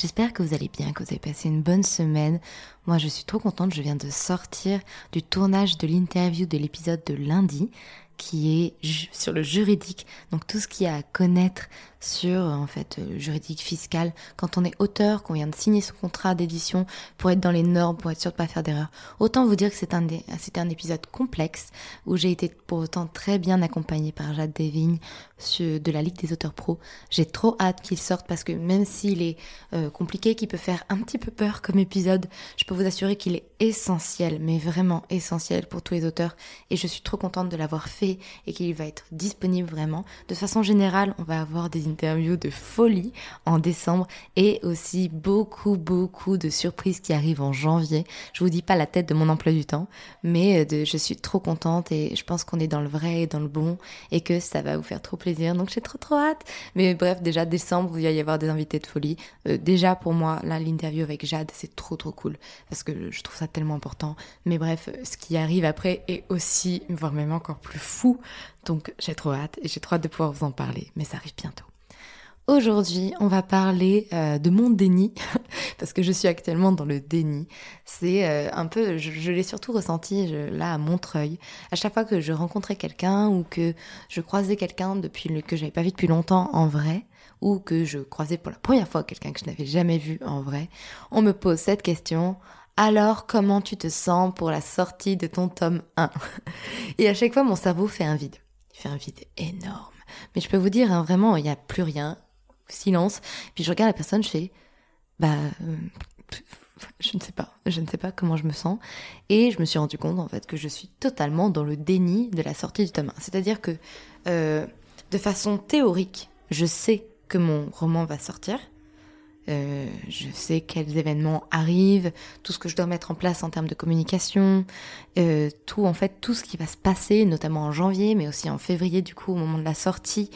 J'espère que vous allez bien, que vous avez passé une bonne semaine. Moi, je suis trop contente, je viens de sortir du tournage de l'interview de l'épisode de lundi qui est sur le juridique, donc tout ce qu'il y a à connaître sur en fait le euh, juridique fiscal quand on est auteur, qu'on vient de signer son contrat d'édition pour être dans les normes, pour être sûr de pas faire d'erreur. Autant vous dire que c'était un épisode complexe où j'ai été pour autant très bien accompagnée par Jade Devigne de la Ligue des auteurs pro. J'ai trop hâte qu'il sorte parce que même s'il est euh, compliqué, qu'il peut faire un petit peu peur comme épisode, je peux vous assurer qu'il est essentiel, mais vraiment essentiel pour tous les auteurs et je suis trop contente de l'avoir fait et qu'il va être disponible vraiment. De façon générale, on va avoir des interviews de folie en décembre et aussi beaucoup, beaucoup de surprises qui arrivent en janvier. Je vous dis pas la tête de mon emploi du temps, mais je suis trop contente et je pense qu'on est dans le vrai et dans le bon et que ça va vous faire trop plaisir. Donc j'ai trop, trop hâte. Mais bref, déjà décembre, il va y avoir des invités de folie. Euh, déjà pour moi, là, l'interview avec Jade, c'est trop, trop cool parce que je trouve ça tellement important. Mais bref, ce qui arrive après est aussi, voire même encore plus fou. Donc j'ai trop hâte et j'ai trop hâte de pouvoir vous en parler. Mais ça arrive bientôt. Aujourd'hui, on va parler euh, de mon déni, parce que je suis actuellement dans le déni. C'est euh, un peu, je, l'ai surtout ressenti là à Montreuil. À chaque fois que je rencontrais quelqu'un ou que je croisais quelqu'un depuis le, que j'avais pas vu depuis longtemps en vrai, ou que je croisais pour la première fois quelqu'un que je n'avais jamais vu en vrai, on me pose cette question. Alors, comment tu te sens pour la sortie de ton tome 1 Et à chaque fois, mon cerveau fait un vide. Il fait un vide énorme. Mais je peux vous dire, hein, vraiment, il n'y a plus rien silence. Puis je regarde la personne, je fais, bah, euh, je ne sais pas, je ne sais pas comment je me sens. Et je me suis rendu compte en fait que je suis totalement dans le déni de la sortie du tome 1. C'est-à-dire que euh, de façon théorique, je sais que mon roman va sortir. Euh, je sais quels événements arrivent, tout ce que je dois mettre en place en termes de communication, tout en fait tout ce qui va se passer, notamment en janvier, mais aussi en février du coup au moment de la sortie.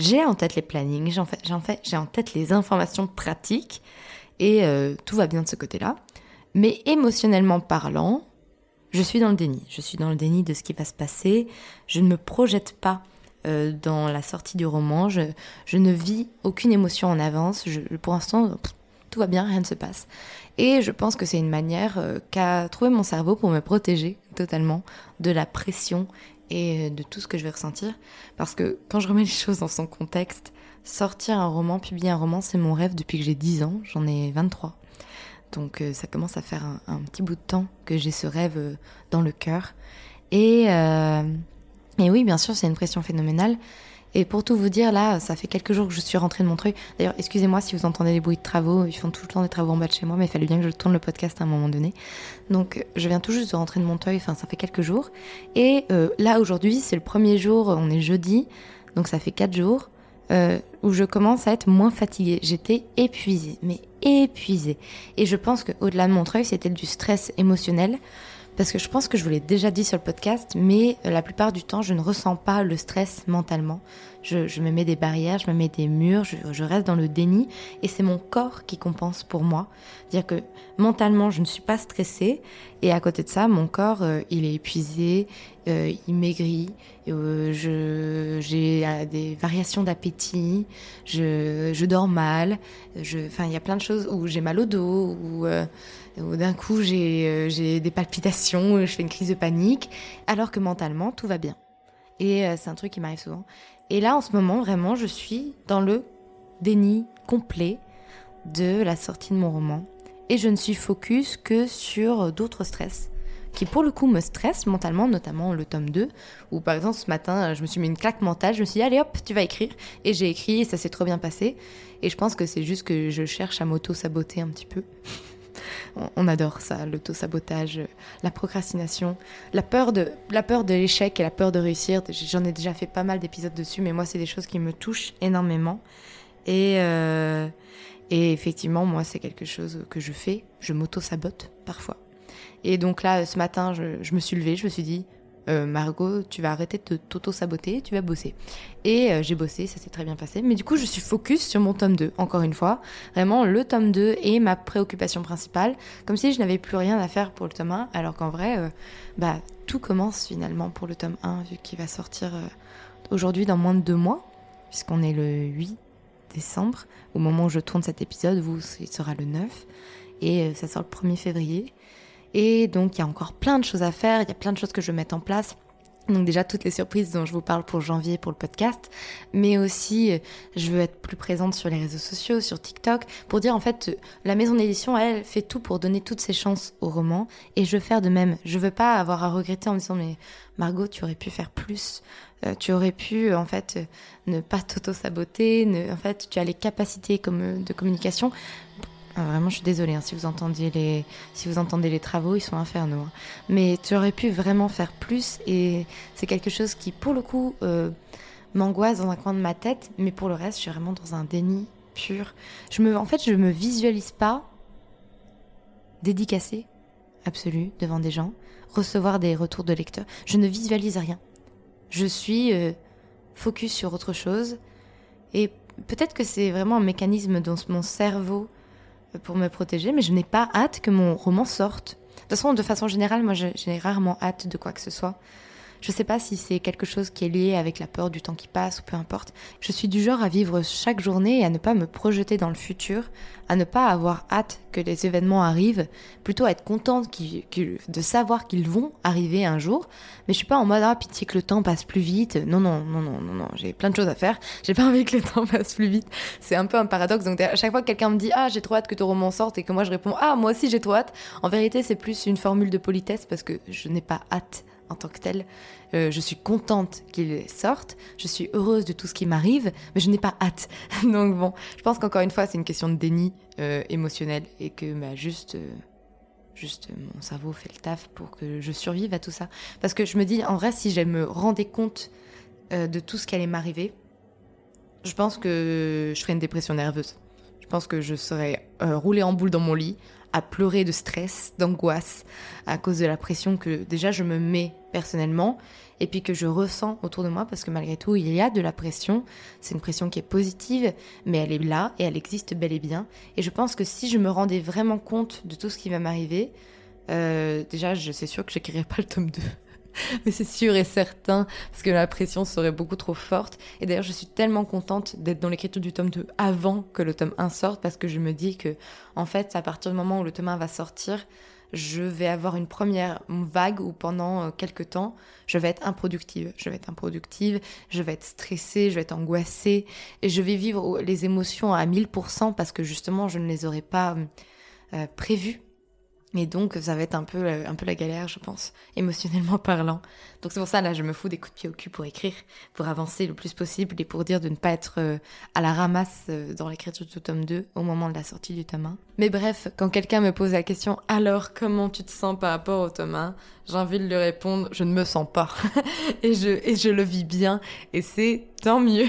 J'ai en tête les plannings, j'ai en, fait, en, en tête les informations pratiques et euh, tout va bien de ce côté-là. Mais émotionnellement parlant, je suis dans le déni. Je suis dans le déni de ce qui va se passer. Je ne me projette pas euh, dans la sortie du roman. Je, ne vis aucune émotion en avance. Pour l'instant, tout va bien, rien ne se passe. Et je pense que c'est une manière euh, qu'a trouvé mon cerveau pour me protéger totalement de la pression et euh, de tout ce que je vais ressentir. Parce que quand je remets les choses dans son contexte, sortir un roman, publier un roman, c'est mon rêve depuis que j'ai 10 ans, j'en ai 23. Donc ça commence à faire un, petit bout de temps que j'ai ce rêve dans le cœur. Et, et oui, bien sûr, c'est une pression phénoménale. Et pour tout vous dire, là, ça fait quelques jours que je suis rentrée de Montreuil. D'ailleurs, excusez-moi si vous entendez des bruits de travaux. Ils font tout le temps des travaux en bas de chez moi, mais il fallait bien que je tourne le podcast à un moment donné. Donc, je viens tout juste de rentrer de Montreuil. Enfin, ça fait quelques jours. Et euh, là, aujourd'hui, c'est le premier jour. On est jeudi, donc ça fait quatre jours. euh, où je commence à être moins fatiguée. J'étais épuisée, mais épuisée. Et je pense qu'au-delà de mon travail, c'était du stress émotionnel. Parce que je pense que je vous l'ai déjà dit sur le podcast, mais la plupart du temps, je ne ressens pas le stress mentalement. Je, me mets des barrières, je me mets des murs, je, reste dans le déni et c'est mon corps qui compense pour moi. Dire que mentalement, je ne suis pas stressée et à côté de ça, mon corps, euh, il est épuisé, euh, il maigrit, euh, j'ai des variations d'appétit, je, dors mal, enfin, il y a plein de choses où j'ai mal au dos, où, où d'un coup j'ai des palpitations, je fais une crise de panique, alors que mentalement, tout va bien. Et c'est un truc qui m'arrive souvent. Et là, en ce moment, vraiment, je suis dans le déni complet de la sortie de mon roman. Et je ne suis focus que sur d'autres stress qui pour le coup me stressent mentalement, notamment le tome 2, où par exemple ce matin je me suis mis une claque mentale, je me suis dit allez hop, tu vas écrire, et j'ai écrit et ça s'est trop bien passé, et je pense que c'est juste que je cherche à m'auto-saboter un petit peu. On adore ça, l'auto-sabotage, la procrastination, la peur de l'échec et la peur de réussir. J'en ai déjà fait pas mal d'épisodes dessus, mais moi c'est des choses qui me touchent énormément. Et, euh, et effectivement, moi c'est quelque chose que je fais. Je m'auto-sabote parfois. Et donc là, ce matin, je me suis levée, je me suis dit, euh, Margot, tu vas arrêter de t'auto-saboter, tu vas bosser. Et euh, j'ai bossé, ça s'est très bien passé. Mais du coup, je suis focus sur mon tome 2, encore une fois. Vraiment, le tome 2 est ma préoccupation principale, comme si je n'avais plus rien à faire pour le tome 1, alors qu'en vrai, euh, bah, tout commence finalement pour le tome 1, vu qu'il va sortir aujourd'hui dans moins de deux mois, puisqu'on est le 8 décembre. Au moment où je tourne cet épisode, vous, il sera le 9. Et ça sort le 1er février. Et donc, il y a encore plein de choses à faire, il y a plein de choses que je veux mettre en place. Donc déjà toutes les surprises dont je vous parle pour janvier pour le podcast, mais aussi je veux être plus présente sur les réseaux sociaux, sur TikTok, pour dire en fait la maison d'édition elle fait tout pour donner toutes ses chances au roman et je veux faire de même. Je veux pas avoir à regretter en me disant mais Margot tu aurais pu faire plus, euh, tu aurais pu en fait ne pas t'auto-saboter, en fait tu as les capacités de communication ah, vraiment, je suis désolée hein, si vous entendiez les, si vous entendez les travaux, ils sont infernaux. Hein. Mais tu aurais pu vraiment faire plus, et c'est quelque chose qui, pour le coup, euh, m'angoisse dans un coin de ma tête. Mais pour le reste, je suis vraiment dans un déni pur. Je me, en fait, je me visualise pas dédicacée absolue devant des gens, recevoir des retours de lecteurs. Je ne visualise rien. Je suis euh, focus sur autre chose, et peut-être que c'est vraiment un mécanisme dont mon cerveau pour me protéger, mais je n'ai pas hâte que mon roman sorte. De toute façon, de façon générale, moi, j'ai rarement hâte de quoi que ce soit. Je sais pas si c'est quelque chose qui est lié avec la peur du temps qui passe ou peu importe. Je suis du genre à vivre chaque journée et à ne pas me projeter dans le futur, à ne pas avoir hâte que les événements arrivent, plutôt à être contente de savoir qu'ils vont arriver un jour. Mais je suis pas en mode ah pitié que le temps passe plus vite. Non non non non non non, j'ai plein de choses à faire. J'ai pas envie que le temps passe plus vite. C'est un peu un paradoxe. Donc à chaque fois que quelqu'un me dit ah j'ai trop hâte que ton roman sorte et que moi je réponds ah moi aussi j'ai trop hâte, en vérité c'est plus une formule de politesse parce que je n'ai pas hâte en tant que tel. Euh, je suis contente qu'il sorte, je suis heureuse de tout ce qui m'arrive, mais je n'ai pas hâte. Donc bon, je pense qu'encore une fois, c'est une question de déni euh, émotionnel et que bah, juste, euh, juste mon cerveau fait le taf pour que je survive à tout ça. Parce que je me dis, en vrai, si je me rendais compte de tout ce qui allait m'arriver, je pense que je ferais une dépression nerveuse. Je pense que je serais roulée en boule dans mon lit, à pleurer de stress, d'angoisse, à cause de la pression que déjà je me mets personnellement et puis que je ressens autour de moi parce que malgré tout il y a de la pression. C'est une pression qui est positive mais elle est là et elle existe bel et bien. Et je pense que si je me rendais vraiment compte de tout ce qui va m'arriver, euh, déjà je sais sûr que j'écrirais pas le tome 2. Mais c'est sûr et certain, parce que la pression serait beaucoup trop forte. Et d'ailleurs, je suis tellement contente d'être dans l'écriture du tome 2 avant que le tome 1 sorte, parce que je me dis que, en fait, à partir du moment où le tome 1 va sortir, je vais avoir une première vague où pendant euh, quelques temps, je vais être improductive. Je vais être improductive, je vais être stressée, je vais être angoissée, et je vais vivre les émotions à 1000% parce que justement, je ne les aurais pas euh, prévues et donc, ça va être un peu, euh, un peu la galère, je pense, émotionnellement parlant. Donc, c'est pour ça, là, je me fous des coups de pied au cul pour écrire, pour avancer le plus possible et pour dire de ne pas être euh, à la ramasse euh, dans l'écriture du tome 2 au moment de la sortie du tome 1. Mais bref, quand quelqu'un me pose la question, alors, comment tu te sens par rapport au tome 1 J'ai envie de lui répondre, je ne me sens pas. et, je, et je le vis bien, et c'est tant mieux.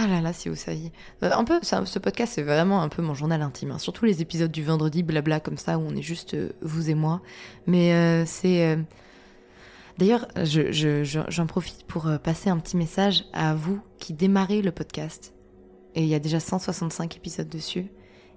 Ah là là, si vous saviez. Euh, un peu, ce podcast, c'est vraiment un peu mon journal intime. Hein. Surtout les épisodes du vendredi, blabla, comme ça, où on est juste euh, vous et moi. Mais euh, c'est. D'ailleurs, j'en profite pour passer un petit message à vous qui démarrez le podcast. Et il y a déjà 165 épisodes dessus.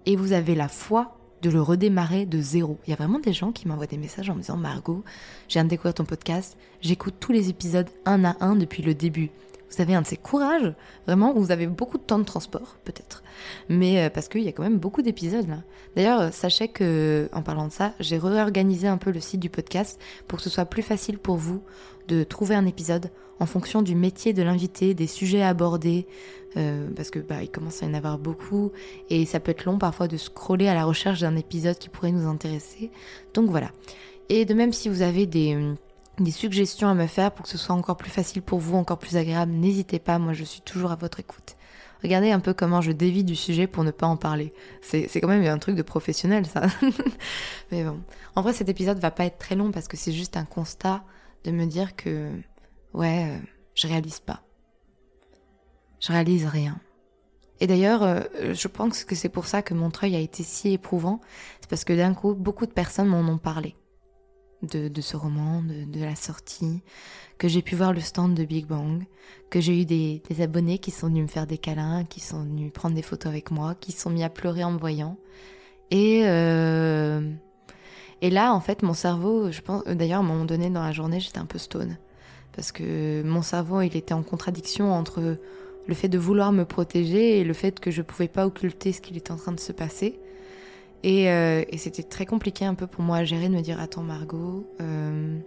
Et vous avez la foi de le redémarrer de zéro. Il y a vraiment des gens qui m'envoient des messages en me disant Margot, j'ai viens de découvrir ton podcast, j'écoute tous les épisodes un à un depuis le début vous avez un de ces courages, vraiment, où vous avez beaucoup de temps de transport, peut-être. Mais euh, parce qu'il y a quand même beaucoup d'épisodes là. D'ailleurs, euh, sachez que, en parlant de ça, j'ai réorganisé un peu le site du podcast pour que ce soit plus facile pour vous de trouver un épisode en fonction du métier de l'invité, des sujets abordés, euh, parce que bah il commence à y en avoir beaucoup et ça peut être long parfois de scroller à la recherche d'un épisode qui pourrait nous intéresser. Donc voilà. Et de même si vous avez des des suggestions à me faire pour que ce soit encore plus facile pour vous, encore plus agréable, n'hésitez pas, moi je suis toujours à votre écoute. Regardez un peu comment je dévie du sujet pour ne pas en parler. C'est quand même un truc de professionnel ça. Mais bon. En vrai cet épisode va pas être très long parce que c'est juste un constat de me dire que ouais, euh, je réalise pas. Je réalise rien. Et d'ailleurs, euh, je pense que c'est pour ça que Montreuil a été si éprouvant. C'est parce que d'un coup, beaucoup de personnes m'en ont parlé de, ce roman, de, la sortie, que j'ai pu voir le stand de Big Bang, que j'ai eu des, abonnés qui sont venus me faire des câlins, qui sont venus prendre des photos avec moi, qui sont mis à pleurer en me voyant. Et, euh, et là, en fait, mon cerveau, je pense, d'ailleurs, à un moment donné dans la journée, j'étais un peu stone. Parce que mon cerveau, il était en contradiction entre le fait de vouloir me protéger et le fait que je pouvais pas occulter ce qu'il était en train de se passer. Euh, et, c'était très compliqué un peu pour moi à gérer de me dire Attends, Margot, euh,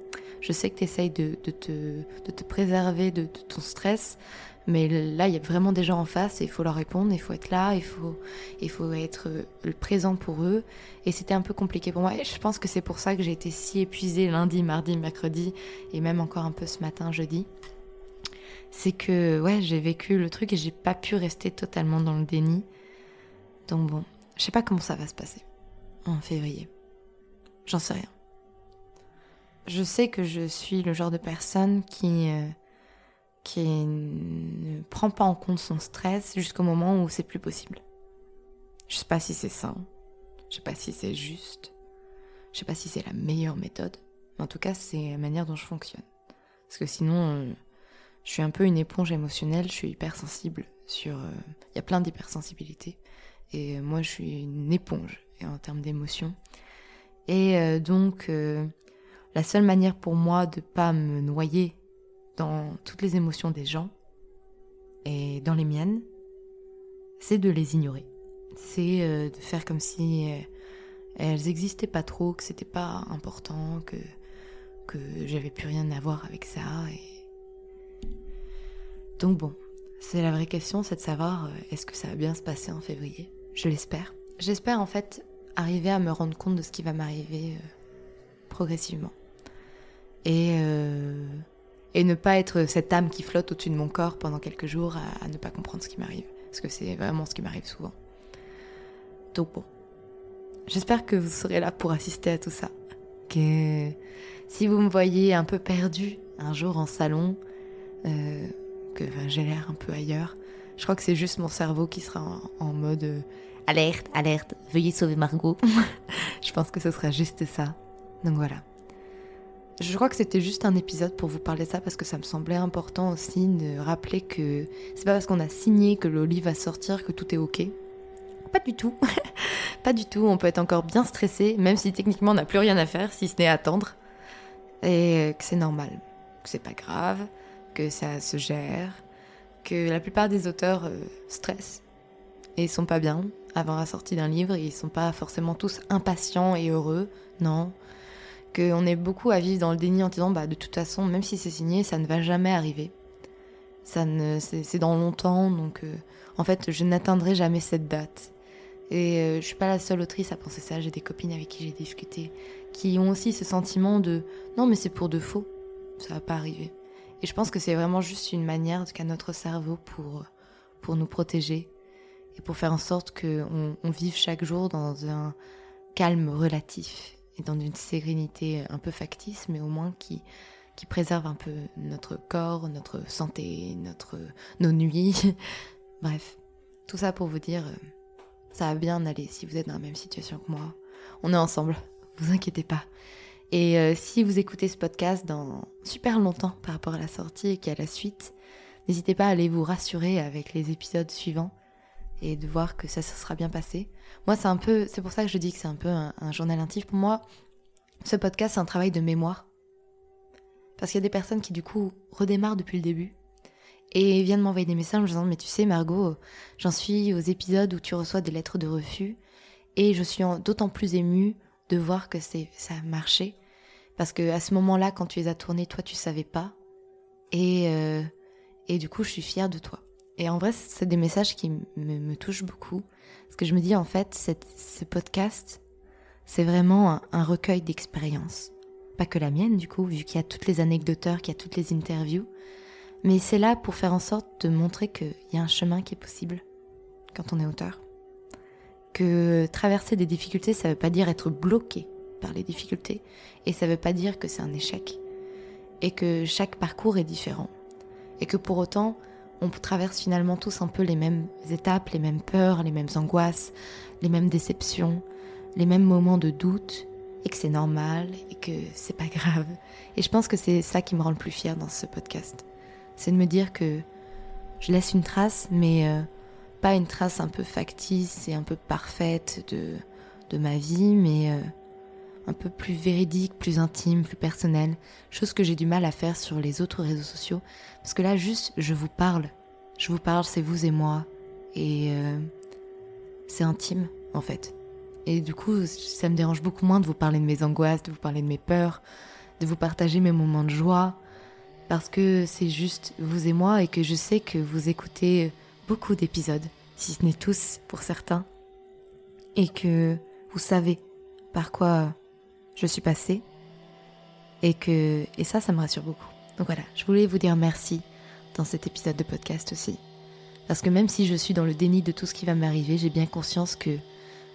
je sais que tu essayes de, te, de, te, préserver de, ton stress, mais là, il y a vraiment des gens en face et il faut leur répondre, il faut être là, il faut, il faut être euh, présent pour eux. Et c'était un peu compliqué pour moi. Et je pense que c'est pour ça que j'ai été si épuisée lundi, mardi, mercredi et même encore un peu ce matin, jeudi. C'est que, ouais, j'ai vécu le truc et j'ai pas pu rester totalement dans le déni. Donc bon, je sais pas comment ça va se passer en février. J'en sais rien. Je sais que je suis le genre de personne qui, euh, qui ne prend pas en compte son stress jusqu'au moment où c'est plus possible. Je sais pas si c'est sain, je sais pas si c'est juste, je sais pas si c'est la meilleure méthode, mais en tout cas c'est la manière dont je fonctionne. Parce que sinon, euh, je suis un peu une éponge émotionnelle, je suis hypersensible sur... Euh, il y a plein d'hypersensibilités. Moi, je suis une éponge en termes d'émotions. Et euh, donc, euh, la seule manière pour moi de pas me noyer dans toutes les émotions des gens et dans les miennes, c'est de les ignorer. C'est euh, de faire comme si elles existaient pas trop, que c'était pas important, que que j'avais plus rien à voir avec ça. Donc bon, c'est la vraie question, c'est de savoir est-ce que ça va bien se passer en février? Je l'espère. J'espère en fait arriver à me rendre compte de ce qui va m'arriver euh, progressivement. Et, euh, et ne pas être cette âme qui flotte au-dessus de mon corps pendant quelques jours à, ne pas comprendre ce qui m'arrive. Parce que c'est vraiment ce qui m'arrive souvent. Donc bon. J'espère que vous serez là pour assister à tout ça. Que si vous me voyez un peu perdu un jour en salon, euh, que j'ai l'air un peu ailleurs, je crois que c'est juste mon cerveau qui sera en, mode euh, alerte, alerte, veuillez sauver Margot. je pense que ce sera juste ça. Donc voilà. Je crois que c'était juste un épisode pour vous parler de ça parce que ça me semblait important aussi de rappeler que c'est pas parce qu'on a signé que le va sortir que tout est ok. Pas du tout. pas du tout. On peut être encore bien stressé, même si techniquement on n'a plus rien à faire, si ce n'est attendre. Et que c'est normal. Que c'est pas grave. Que ça se gère que la plupart des auteurs euh, stressent et sont pas bien avant la sortie d'un livre, ils sont pas forcément tous impatients et heureux, non. Qu'on est beaucoup à vivre dans le déni en disant bah de toute façon, même si c'est signé, ça ne va jamais arriver. Ça ne, c'est dans longtemps, donc euh, en fait, je n'atteindrai jamais cette date. Et euh, je suis pas la seule autrice à penser ça. J'ai des copines avec qui j'ai discuté qui ont aussi ce sentiment de non mais c'est pour de faux, ça va pas arriver. Et je pense que c'est vraiment juste une manière qu'a notre cerveau pour, pour nous protéger et pour faire en sorte qu'on on vive chaque jour dans un calme relatif et dans une sérénité un peu factice, mais au moins qui, qui préserve un peu notre corps, notre santé, notre, nos nuits. Bref, tout ça pour vous dire, ça va bien aller si vous êtes dans la même situation que moi. On est ensemble, vous inquiétez pas. Et euh, si vous écoutez ce podcast dans super longtemps par rapport à la sortie et qu'à la suite, n'hésitez pas à aller vous rassurer avec les épisodes suivants et de voir que ça, ça sera bien passé. Moi, c'est un peu, c'est pour ça que je dis que c'est un peu un, journal intime. Pour moi, ce podcast, c'est un travail de mémoire. Parce qu'il y a des personnes qui, du coup, redémarrent depuis le début et viennent m'envoyer des messages en me disant Mais tu sais, Margot, j'en suis aux épisodes où tu reçois des lettres de refus et je suis d'autant plus émue de voir que ça a marché. Parce que à ce moment-là, quand tu les as tournés, toi, tu savais pas. Et, euh, et du coup, je suis fière de toi. Et en vrai, c'est des messages qui me, touchent beaucoup. Parce que je me dis, en fait, ce podcast, c'est vraiment un, un recueil d'expériences. Pas que la mienne, du coup, vu qu'il y a toutes les anecdoteurs, qu'il y a toutes les interviews. Mais c'est là pour faire en sorte de montrer qu'il y a un chemin qui est possible quand on est auteur. Que traverser des difficultés, ça ne veut pas dire être bloqué par les difficultés. Et ça ne veut pas dire que c'est un échec. Et que chaque parcours est différent. Et que pour autant, on traverse finalement tous un peu les mêmes étapes, les mêmes peurs, les mêmes angoisses, les mêmes déceptions, les mêmes moments de doute, et que c'est normal, et que c'est pas grave. Et je pense que c'est ça qui me rend le plus fier dans ce podcast. C'est de me dire que je laisse une trace, mais euh, pas une trace un peu factice et un peu parfaite de, de ma vie, mais euh, un peu plus véridique, plus intime, plus personnelle, chose que j'ai du mal à faire sur les autres réseaux sociaux, parce que là juste je vous parle, je vous parle, c'est vous et moi, et euh, c'est intime en fait. Et du coup, ça me dérange beaucoup moins de vous parler de mes angoisses, de vous parler de mes peurs, de vous partager mes moments de joie, parce que c'est juste vous et moi et que je sais que vous écoutez beaucoup d'épisodes, si ce n'est tous pour certains, et que vous savez par quoi je suis passée, et que et ça, ça me rassure beaucoup. Donc voilà, je voulais vous dire merci dans cet épisode de podcast aussi, parce que même si je suis dans le déni de tout ce qui va m'arriver, j'ai bien conscience que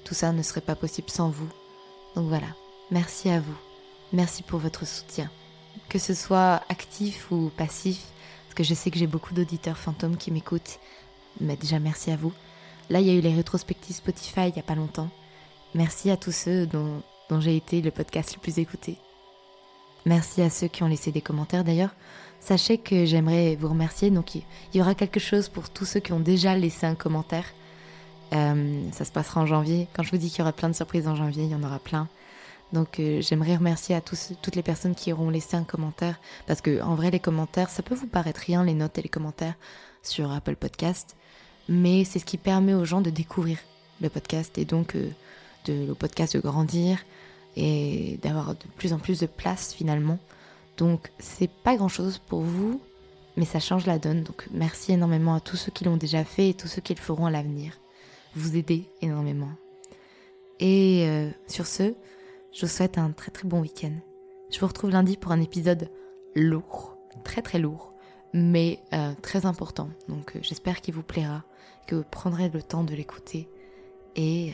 tout ça ne serait pas possible sans vous. Donc voilà, merci à vous. Merci pour votre soutien. Que ce soit actif ou passif, parce que je sais que j'ai beaucoup d'auditeurs fantômes qui m'écoutent. Mais déjà merci à vous. Là, il y a eu les rétrospectives Spotify il n'y a pas longtemps. Merci à tous ceux dont, dont j'ai été le podcast le plus écouté. Merci à ceux qui ont laissé des commentaires d'ailleurs. Sachez que j'aimerais vous remercier. Donc il y aura quelque chose pour tous ceux qui ont déjà laissé un commentaire. Euh, ça se passera en janvier. Quand je vous dis qu'il y aura plein de surprises en janvier, il y en aura plein. Donc euh, j'aimerais remercier à tous, toutes les personnes qui auront laissé un commentaire. Parce que en vrai, les commentaires, ça peut vous paraître rien, les notes et les commentaires sur Apple Podcast. Mais c'est ce qui permet aux gens de découvrir le podcast et donc euh, de, le podcast de grandir et d'avoir de plus en plus de place finalement. Donc c'est pas grand chose pour vous, mais ça change la donne. Donc merci énormément à tous ceux qui l'ont déjà fait et tous ceux qui le feront à l'avenir vous aider énormément. Et euh, sur ce, je vous souhaite un très très bon week-end. Je vous retrouve lundi pour un épisode lourd, très très lourd, mais euh, très important. Donc euh, j'espère qu'il vous plaira, que vous prendrez le temps de l'écouter. Et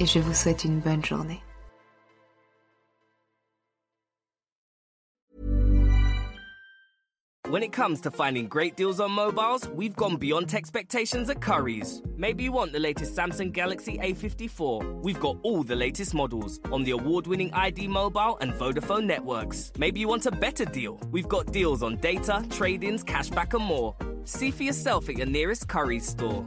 et je vous souhaite une bonne journée. When it comes to finding great deals on mobiles, we've gone beyond expectations at Curry's. Maybe you want the latest Samsung Galaxy A54. We've got all the latest models on the award winning ID Mobile and Vodafone networks. Maybe you want a better deal. We've got deals on data, trade ins, cashback, and more. See for yourself at your nearest Curry's store.